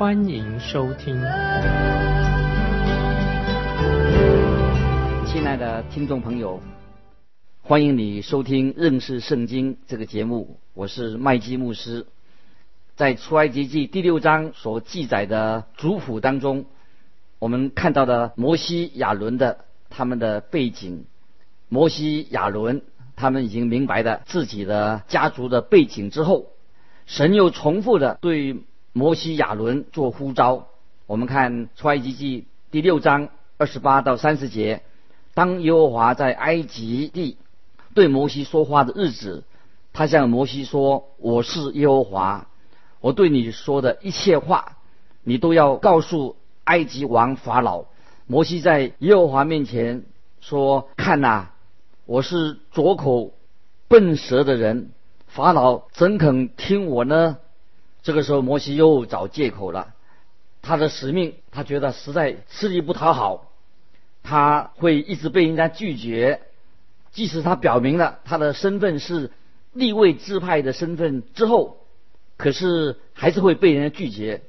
欢迎收听。亲爱的听众朋友，欢迎你收听认识圣经这个节目，我是麦基牧师。在出埃及记第六章所记载的族谱当中，我们看到的摩西、亚伦的他们的背景。摩西、亚伦他们已经明白了自己的家族的背景之后，神又重复的对摩西、亚伦做呼召。我们看出埃及记第六章二十八到三十节，当耶和华在埃及地对摩西说话的日子，他向摩西说：“我是耶和华，我对你说的一切话，你都要告诉埃及王法老。”摩西在耶和华面前说：“看呐。”我是左口笨舌的人，法老怎肯听我呢？这个时候，摩西又找借口了。他的使命，他觉得实在吃力不讨好，他会一直被人家拒绝。即使他表明了他的身份是立位支派的身份之后，可是还是会被人家拒绝。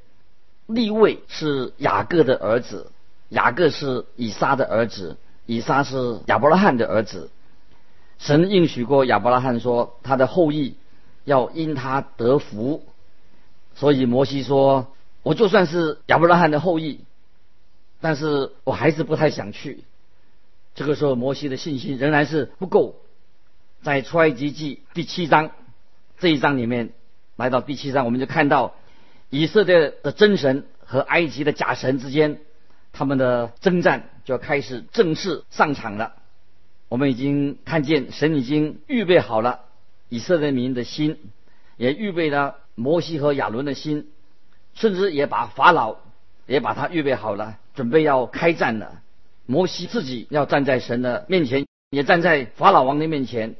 立位是雅各的儿子，雅各是以撒的儿子，以撒是亚伯拉罕的儿子。神应许过亚伯拉罕说，他的后裔要因他得福，所以摩西说：“我就算是亚伯拉罕的后裔，但是我还是不太想去。”这个时候，摩西的信心仍然是不够。在出埃及记第七章这一章里面，来到第七章，我们就看到以色列的真神和埃及的假神之间，他们的征战就要开始正式上场了。我们已经看见神已经预备好了以色列民的心，也预备了摩西和亚伦的心，甚至也把法老也把他预备好了，准备要开战了。摩西自己要站在神的面前，也站在法老王的面前。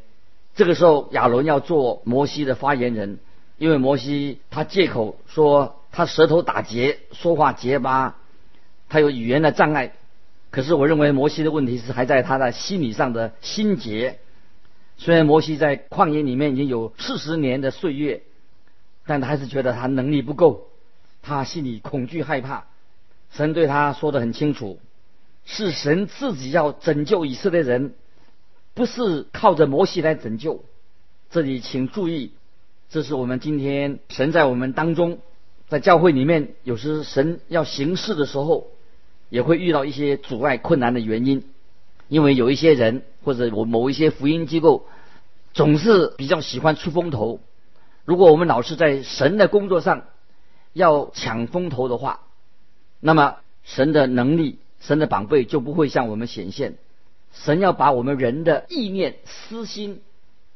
这个时候，亚伦要做摩西的发言人，因为摩西他借口说他舌头打结，说话结巴，他有语言的障碍。可是我认为摩西的问题是还在他的心理上的心结。虽然摩西在旷野里面已经有四十年的岁月，但他还是觉得他能力不够，他心里恐惧害怕。神对他说的很清楚，是神自己要拯救以色列人，不是靠着摩西来拯救。这里请注意，这是我们今天神在我们当中，在教会里面，有时神要行事的时候。也会遇到一些阻碍困难的原因，因为有一些人或者我某一些福音机构总是比较喜欢出风头。如果我们老是在神的工作上要抢风头的话，那么神的能力、神的宝贝就不会向我们显现。神要把我们人的意念、私心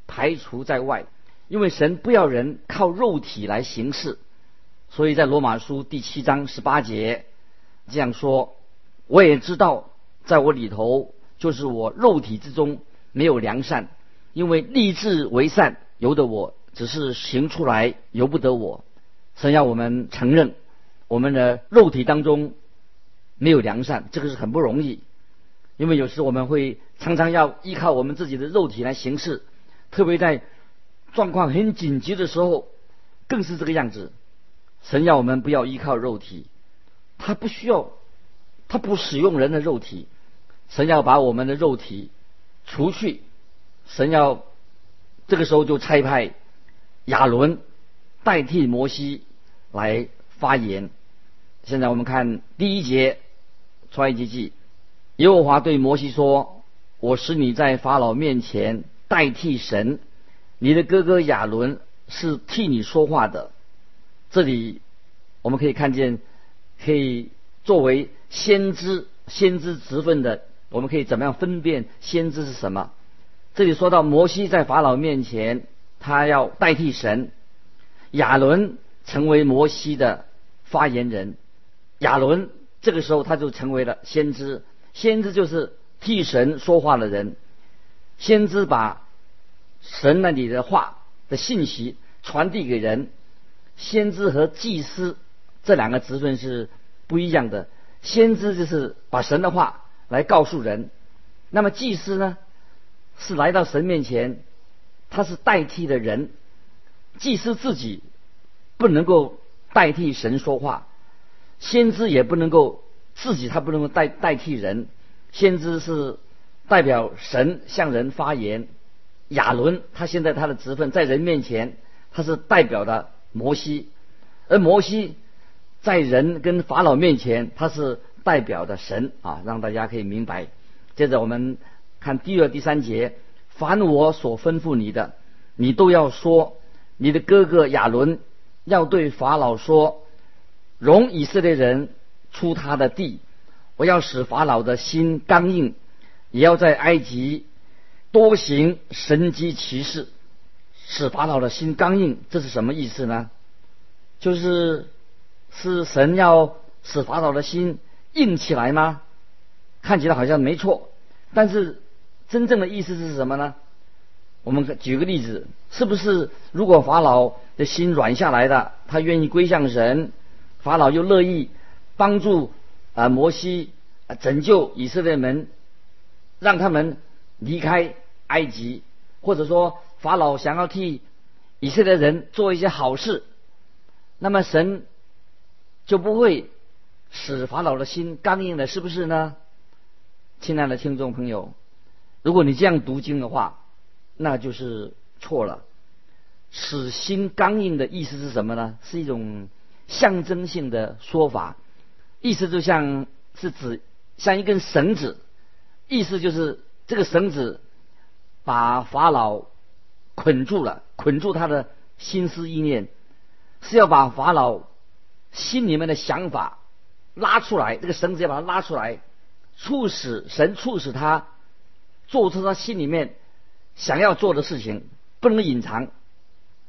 排除在外，因为神不要人靠肉体来行事。所以在罗马书第七章十八节这样说。我也知道，在我里头，就是我肉体之中没有良善，因为立志为善由得我，只是行出来由不得我。神要我们承认，我们的肉体当中没有良善，这个是很不容易。因为有时我们会常常要依靠我们自己的肉体来行事，特别在状况很紧急的时候，更是这个样子。神要我们不要依靠肉体，他不需要。他不使用人的肉体，神要把我们的肉体除去，神要这个时候就差派亚伦代替摩西来发言。现在我们看第一节创埃及记，耶和华对摩西说：“我使你在法老面前代替神，你的哥哥亚伦是替你说话的。”这里我们可以看见，可以作为。先知，先知职分的，我们可以怎么样分辨先知是什么？这里说到摩西在法老面前，他要代替神；亚伦成为摩西的发言人。亚伦这个时候他就成为了先知。先知就是替神说话的人，先知把神那里的话的信息传递给人。先知和祭司这两个职分是不一样的。先知就是把神的话来告诉人，那么祭司呢，是来到神面前，他是代替的人。祭司自己不能够代替神说话，先知也不能够。自己他不能够代代替人，先知是代表神向人发言。亚伦他现在他的职分在人面前，他是代表的摩西，而摩西在人跟法老面前，他是代表的神啊，让大家可以明白。接着我们看第二、第三节，凡我所吩咐你的，你都要说。你的哥哥亚伦要对法老说：容以色列人。出他的地，我要使法老的心刚硬，也要在埃及多行神机骑士，使法老的心刚硬。这是什么意思呢？就是是神要使法老的心硬起来吗？看起来好像没错，但是真正的意思是什么呢？我们举个例子，是不是如果法老的心软下来的，他愿意归向神，法老又乐意？帮助啊摩西拯救以色列人，让他们离开埃及，或者说法老想要替以色列人做一些好事，那么神就不会使法老的心刚硬了，是不是呢？亲爱的听众朋友，如果你这样读经的话，那就是错了。使心刚硬的意思是什么呢？是一种象征性的说法。意思就像是指像一根绳子，意思就是这个绳子把法老捆住了，捆住他的心思意念，是要把法老心里面的想法拉出来。这个绳子要把它拉出来，促使神促使他做出他心里面想要做的事情，不能隐藏。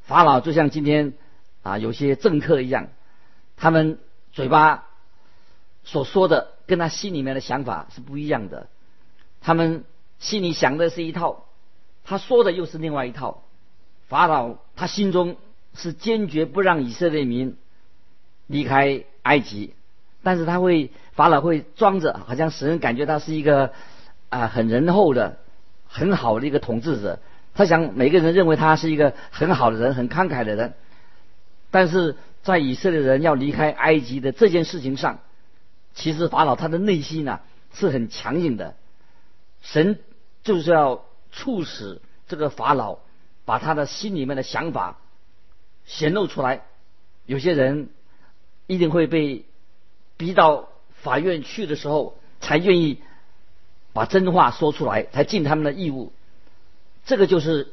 法老就像今天啊有些政客一样，他们嘴巴。所说的跟他心里面的想法是不一样的，他们心里想的是一套，他说的又是另外一套。法老他心中是坚决不让以色列民离开埃及，但是他会法老会装着，好像使人感觉他是一个啊很仁厚的、很好的一个统治者。他想每个人认为他是一个很好的人、很慷慨的人，但是在以色列人要离开埃及的这件事情上。其实法老他的内心呢是很强硬的，神就是要促使这个法老把他的心里面的想法显露出来。有些人一定会被逼到法院去的时候，才愿意把真话说出来，才尽他们的义务。这个就是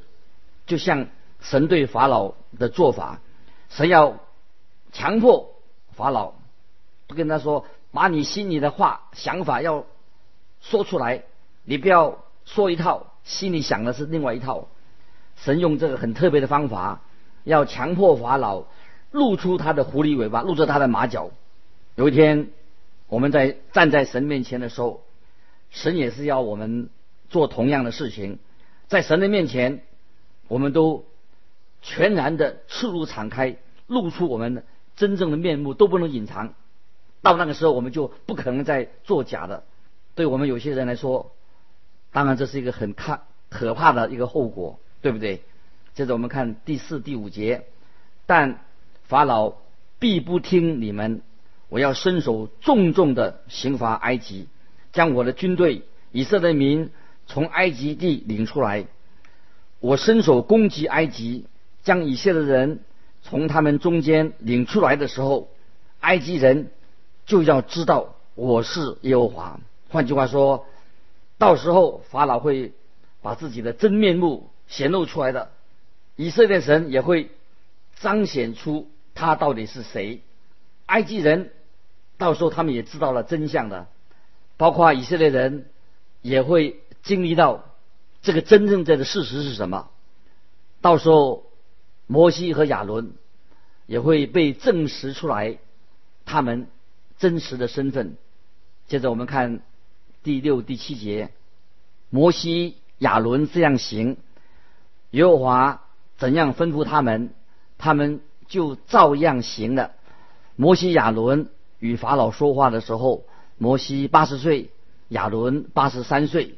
就像神对法老的做法，神要强迫法老，不跟他说。把你心里的话、想法要说出来，你不要说一套，心里想的是另外一套。神用这个很特别的方法，要强迫法老露出他的狐狸尾巴，露出他的马脚。有一天，我们在站在神面前的时候，神也是要我们做同样的事情，在神的面前，我们都全然的赤露敞开，露出我们真正的面目，都不能隐藏。到那个时候，我们就不可能再作假的。对我们有些人来说，当然这是一个很看可怕的一个后果，对不对？接着我们看第四、第五节，但法老必不听你们，我要伸手重重的刑罚埃及，将我的军队以色列民从埃及地领出来。我伸手攻击埃及，将以色列人从他们中间领出来的时候，埃及人。就要知道我是耶和华。换句话说，到时候法老会把自己的真面目显露出来的，以色列神也会彰显出他到底是谁。埃及人到时候他们也知道了真相的，包括以色列人也会经历到这个真正的事实是什么。到时候摩西和亚伦也会被证实出来，他们。真实的身份，接着我们看第六、第七节，摩西、亚伦这样行，耶和华怎样吩咐他们，他们就照样行了。摩西、亚伦与法老说话的时候，摩西八十岁，亚伦八十三岁。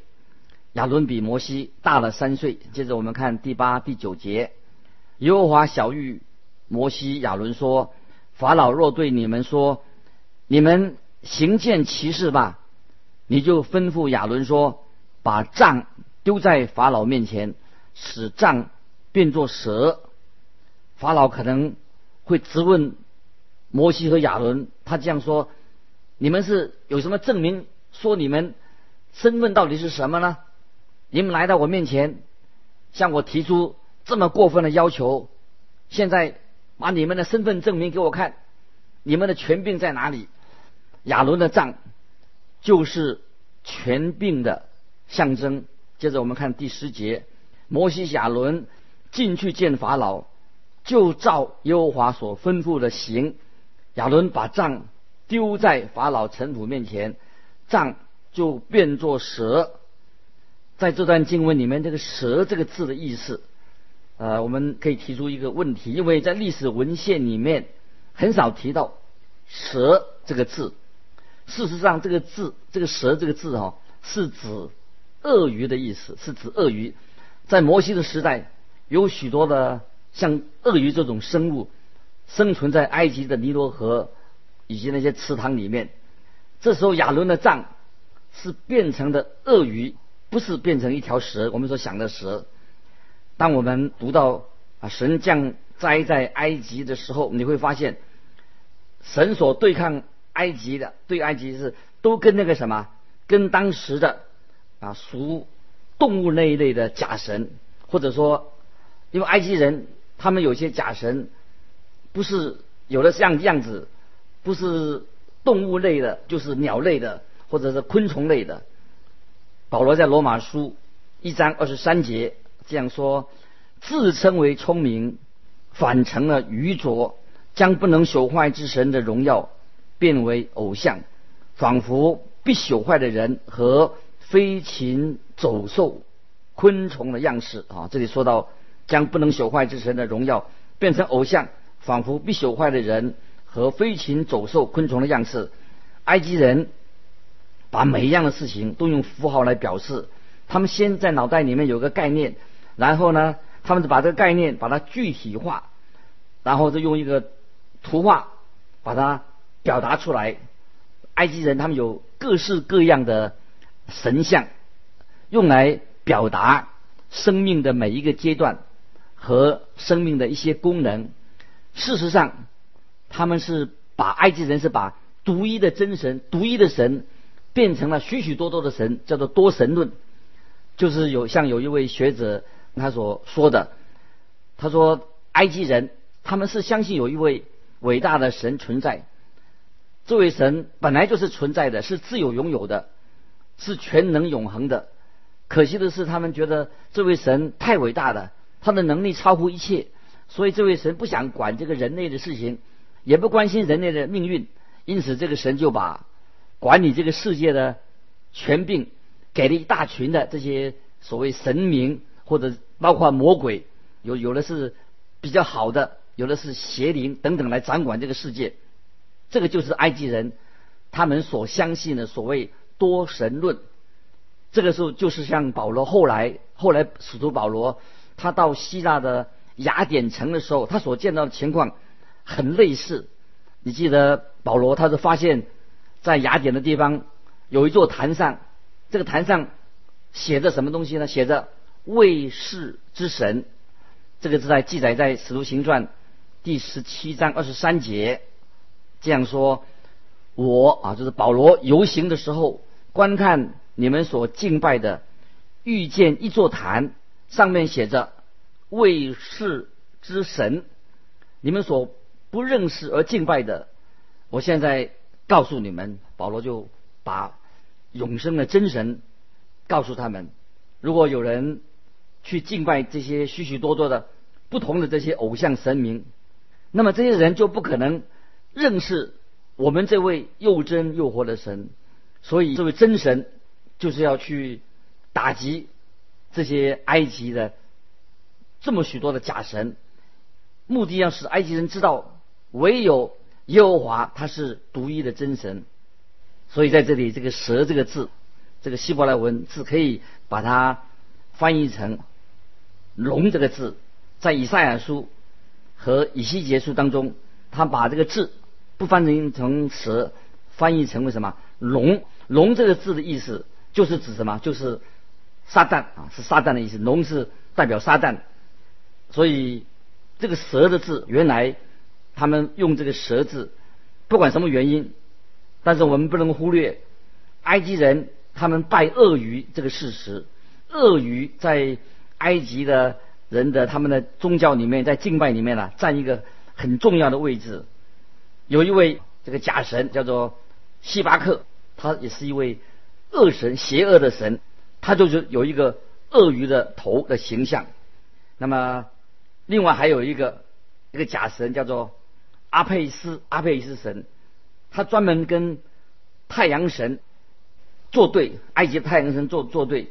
亚伦比摩西大了三岁。接着我们看第八、第九节，耶和华小玉摩西、亚伦说：“法老若对你们说，你们行见奇事吧，你就吩咐亚伦说，把杖丢在法老面前，使杖变作蛇。法老可能会质问摩西和亚伦，他这样说：你们是有什么证明说你们身份到底是什么呢？”你们来到我面前，向我提出这么过分的要求，现在把你们的身份证明给我看，你们的权柄在哪里？亚伦的杖就是权柄的象征。接着我们看第十节，摩西亚伦进去见法老，就照耶和华所吩咐的行。亚伦把杖丢在法老尘土面前，杖就变作蛇。在这段经文里面，这个“蛇”这个字的意思，呃，我们可以提出一个问题，因为在历史文献里面很少提到“蛇”这个字。事实上，这个字，这个“蛇”这个字哈，是指鳄鱼的意思，是指鳄鱼。在摩西的时代，有许多的像鳄鱼这种生物生存在埃及的尼罗河以及那些池塘里面。这时候，亚伦的杖是变成的鳄鱼。不是变成一条蛇，我们所想的蛇。当我们读到啊神降灾在埃及的时候，你会发现，神所对抗埃及的，对埃及是都跟那个什么，跟当时的啊属动物那一类的假神，或者说，因为埃及人他们有些假神，不是有的像样子，不是动物类的，就是鸟类的，或者是昆虫类的。保罗在罗马书一章二十三节这样说：“自称为聪明，反成了愚拙，将不能朽坏之神的荣耀变为偶像，仿佛必朽坏的人和飞禽走兽、昆虫的样式。”啊，这里说到将不能朽坏之神的荣耀变成偶像，仿佛必朽坏的人和飞禽走兽、昆虫的样式。埃及人。把每一样的事情都用符号来表示，他们先在脑袋里面有个概念，然后呢，他们就把这个概念把它具体化，然后再用一个图画把它表达出来。埃及人他们有各式各样的神像，用来表达生命的每一个阶段和生命的一些功能。事实上，他们是把埃及人是把独一的真神、独一的神。变成了许许多多的神，叫做多神论，就是有像有一位学者他所说的，他说埃及人他们是相信有一位伟大的神存在，这位神本来就是存在的，是自有拥有的，是全能永恒的。可惜的是，他们觉得这位神太伟大了，他的能力超乎一切，所以这位神不想管这个人类的事情，也不关心人类的命运，因此这个神就把。管理这个世界的权柄，给了一大群的这些所谓神明，或者包括魔鬼，有有的是比较好的，有的是邪灵等等来掌管这个世界。这个就是埃及人他们所相信的所谓多神论。这个时候就是像保罗后来后来使徒保罗他到希腊的雅典城的时候，他所见到的情况很类似。你记得保罗他是发现。在雅典的地方有一座坛上，这个坛上写着什么东西呢？写着“卫士之神”，这个是在记载在《使徒行传》第十七章二十三节，这样说：“我啊，就是保罗游行的时候，观看你们所敬拜的，遇见一座坛，上面写着‘卫士之神’，你们所不认识而敬拜的，我现在。”告诉你们，保罗就把永生的真神告诉他们。如果有人去敬拜这些许许多多的不同的这些偶像神明，那么这些人就不可能认识我们这位又真又活的神。所以这位真神就是要去打击这些埃及的这么许多的假神，目的要使埃及人知道唯有耶和华他是独一的真神。所以在这里，这个“蛇”这个字，这个希伯来文字可以把它翻译成“龙”这个字，在以赛亚书和以西结书当中，他把这个字不翻译成“蛇”，翻译成为什么“龙”？“龙”这个字的意思就是指什么？就是撒旦啊，是撒旦的意思。龙是代表撒旦，所以这个“蛇”的字，原来他们用这个“蛇”字，不管什么原因。但是我们不能忽略埃及人他们拜鳄鱼这个事实。鳄鱼在埃及的人的他们的宗教里面，在敬拜里面呢，占一个很重要的位置。有一位这个假神叫做希巴克，他也是一位恶神，邪恶的神。他就是有一个鳄鱼的头的形象。那么另外还有一个一个假神叫做阿佩斯，阿佩斯神。他专门跟太阳神作对，埃及太阳神作作对。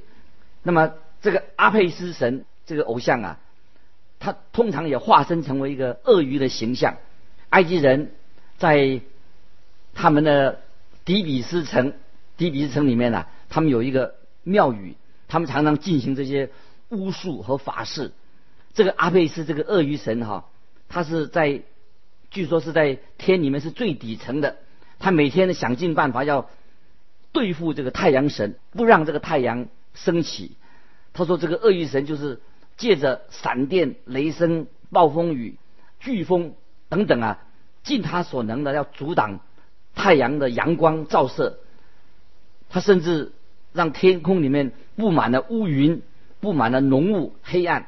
那么这个阿佩斯神这个偶像啊，他通常也化身成为一个鳄鱼的形象。埃及人在他们的底比斯城，底比斯城里面呢，他们有一个庙宇，他们常常进行这些巫术和法事。这个阿佩斯这个鳄鱼神哈，他是在据说是在天里面是最底层的。他每天想尽办法要对付这个太阳神，不让这个太阳升起。他说：“这个鳄鱼神就是借着闪电、雷声、暴风雨、飓风等等啊，尽他所能的要阻挡太阳的阳光照射。他甚至让天空里面布满了乌云，布满了浓雾、黑暗。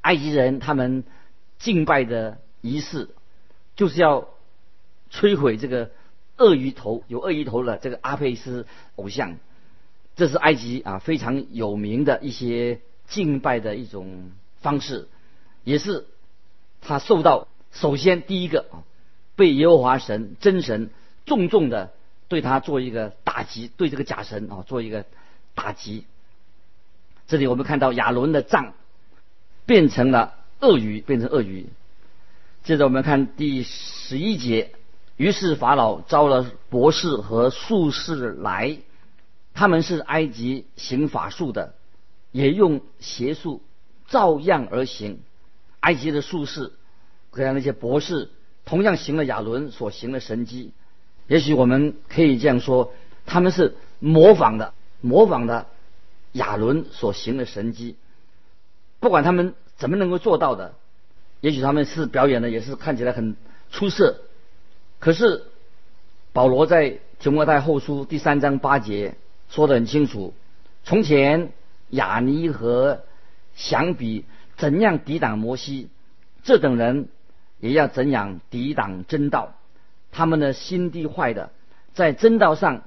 埃及人他们敬拜的仪式，就是要摧毁这个。”鳄鱼头有鳄鱼头的这个阿佩斯偶像，这是埃及啊非常有名的一些敬拜的一种方式，也是他受到首先第一个啊被耶和华神真神重重的对他做一个打击，对这个假神啊做一个打击。这里我们看到亚伦的杖变成了鳄鱼，变成鳄鱼。接着我们看第十一节。于是法老招了博士和术士来，他们是埃及行法术的，也用邪术照样而行。埃及的术士和那些博士同样行了亚伦所行的神迹。也许我们可以这样说，他们是模仿的，模仿的亚伦所行的神迹。不管他们怎么能够做到的，也许他们是表演的，也是看起来很出色。可是保罗在提摩太后书第三章八节说得很清楚：从前亚尼和想比怎样抵挡摩西，这等人也要怎样抵挡真道。他们的心地坏的，在真道上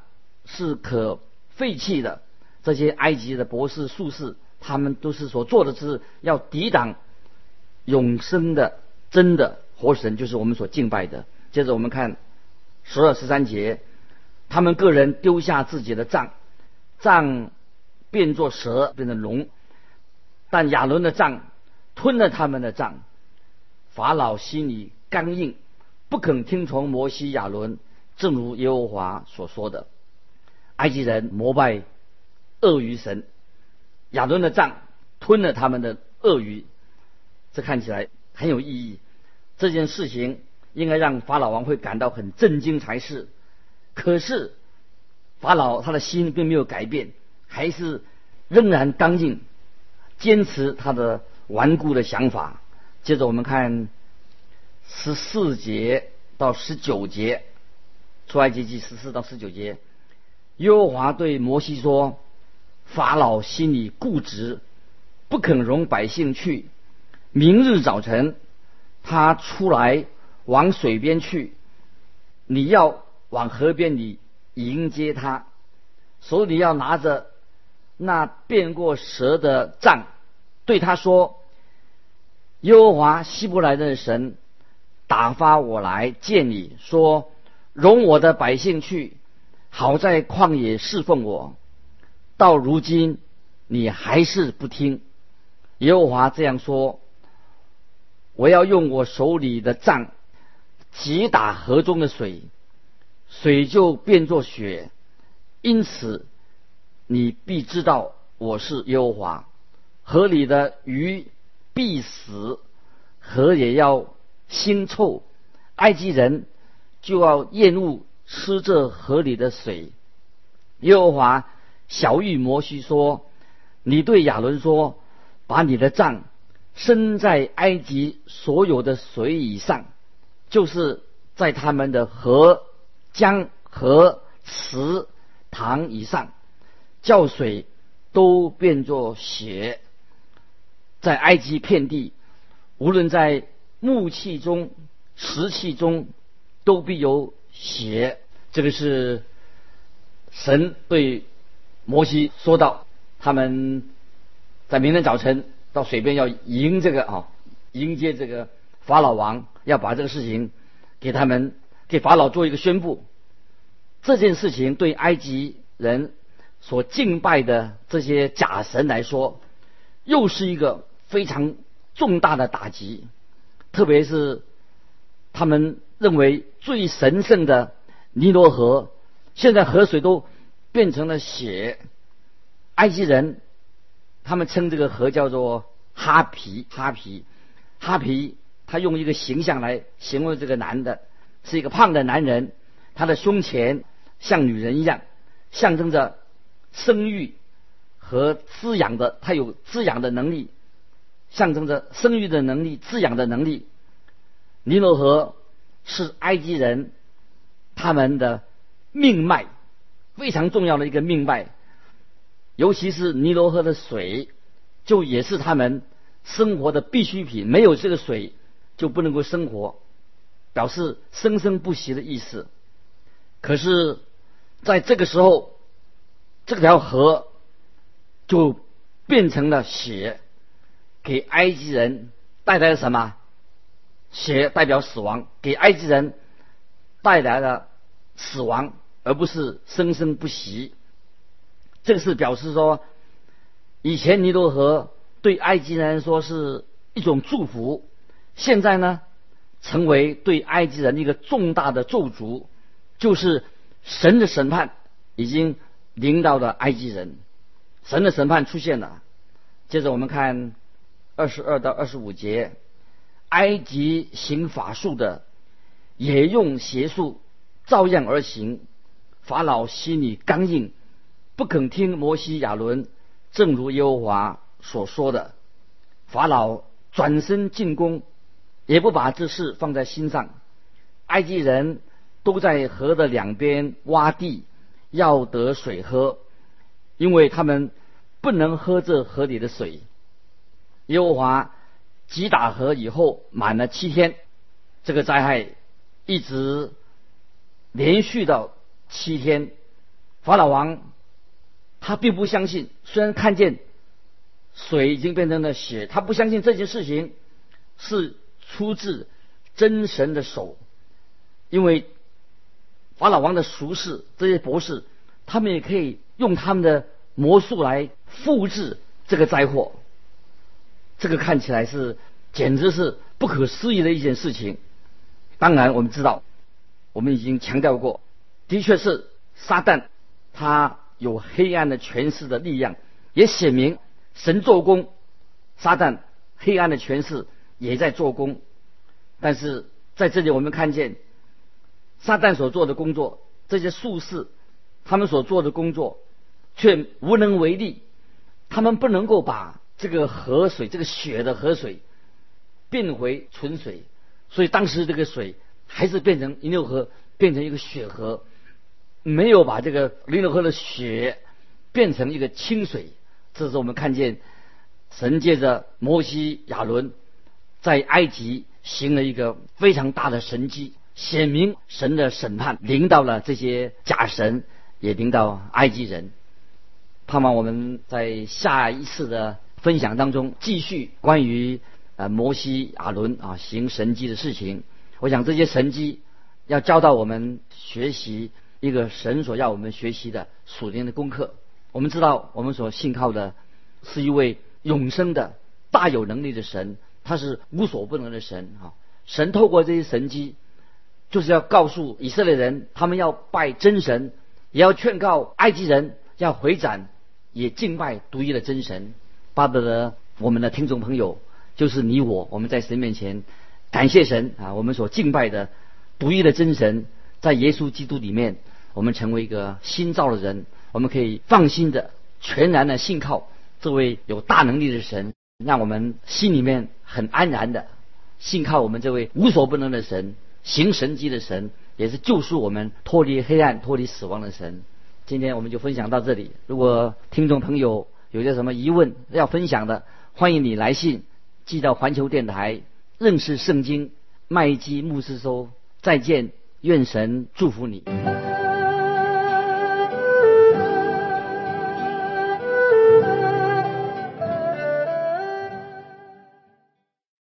是可废弃的。这些埃及的博士术士，他们都是所做的是要抵挡永生的真的活神，就是我们所敬拜的。接着我们看十二十三节，他们个人丢下自己的杖，杖变作蛇，变成龙，但亚伦的杖吞了他们的杖。法老心里刚硬，不肯听从摩西亚伦，正如耶和华所说的。埃及人膜拜鳄鱼神，亚伦的杖吞了他们的鳄鱼，这看起来很有意义。这件事情。应该让法老王会感到很震惊才是，可是法老他的心并没有改变，还是仍然刚硬，坚持他的顽固的想法。接着我们看十四节到十九节，出埃及记十四到十九节，耶和华对摩西说：“法老心里固执，不肯容百姓去。明日早晨，他出来。”往水边去，你要往河边里迎接他，手里要拿着那变过蛇的杖，对他说：“耶和华希伯来的神打发我来见你，说容我的百姓去，好在旷野侍奉我，到如今你还是不听。耶和华这样说：我要用我手里的杖击打河中的水，水就变作血。因此，你必知道我是耶和华。河里的鱼必死，河也要腥臭。埃及人就要厌恶吃这河里的水。耶和华小玉摩西说：“你对亚伦说，把你的杖身在埃及所有的水以上，就是在他们的河、江、河、池、塘以上，叫水都变作血。在埃及遍地，无论在木器中。”石器中都必有血，这个是神对摩西说道。他们在明天早晨到水边要迎这个啊，迎接这个法老王，要把这个事情给他们给法老做一个宣布。这件事情对埃及人所敬拜的这些假神来说，又是一个非常重大的打击，特别是。他们认为最神圣的尼罗河，现在河水都变成了血。埃及人他们称这个河叫做哈皮，哈皮，哈皮。他用一个形象来形容这个男的，是一个胖的男人，他的胸前像女人一样，象征着生育和滋养的，他有滋养的能力，象征着生育的能力、滋养的能力。尼罗河是埃及人他们的命脉，非常重要的一个命脉。尤其是尼罗河的水，就也是他们生活的必需品。没有这个水，就不能够生活，表示生生不息的意思。可是，在这个时候，这条河就变成了血，给埃及人带来了什么？血代表死亡，给埃及人带来了死亡，而不是生生不息。这个是表示说，以前尼罗河对埃及人说是一种祝福，现在呢，成为对埃及人一个重大的咒诅，就是神的审判已经临到了埃及人，神的审判出现了。接着我们看二十二到二十五节。埃及行法术的，也用邪术照样而行。法老心里刚硬，不肯听摩西亚伦，正如耶和华所说的。法老转身进攻，也不把这事放在心上。埃及人都在河的两边挖地，要得水喝，因为他们不能喝这河里的水。耶和华。击打河以后满了七天，这个灾害一直连续到七天。法老王他并不相信，虽然看见水已经变成了血，他不相信这件事情是出自真神的手，因为法老王的术士这些博士，他们也可以用他们的魔术来复制这个灾祸。这个看起来是简直是不可思议的一件事情。当然，我们知道，我们已经强调过，的确是撒旦他有黑暗的权势的力量，也显明神做工，撒旦黑暗的权势也在做工。但是在这里，我们看见撒旦所做的工作，这些术士他们所做的工作却无能为力，他们不能够把。这个河水，这个血的河水变回纯水，所以当时这个水还是变成尼罗河，变成一个血河，没有把这个尼罗河的血变成一个清水。这是我们看见神借着摩西亚伦在埃及行了一个非常大的神迹，显明神的审判临到了这些假神，也临到埃及人。盼望我们在下一次的。分享当中继续关于呃摩西亚伦啊行神迹的事情，我想这些神迹要教导我们学习，一个神所要我们学习的属灵的功课。我们知道，我们所信靠的是一位永生的、大有能力的神，他是无所不能的神啊！神透过这些神迹，就是要告诉以色列人，他们要拜真神，也要劝告埃及人要回转，也敬拜独一的真神。巴不得我们的听众朋友，就是你我，我们在神面前感谢神啊！我们所敬拜的独一的真神，在耶稣基督里面，我们成为一个新造的人，我们可以放心的、全然的信靠这位有大能力的神，让我们心里面很安然的。信靠我们这位无所不能的神，行神迹的神，也是救赎我们脱离黑暗、脱离死亡的神。今天我们就分享到这里。如果听众朋友有些什么疑问要分享的，欢迎你来信寄到环球电台认识圣经麦基牧师收。再见，愿神祝福你。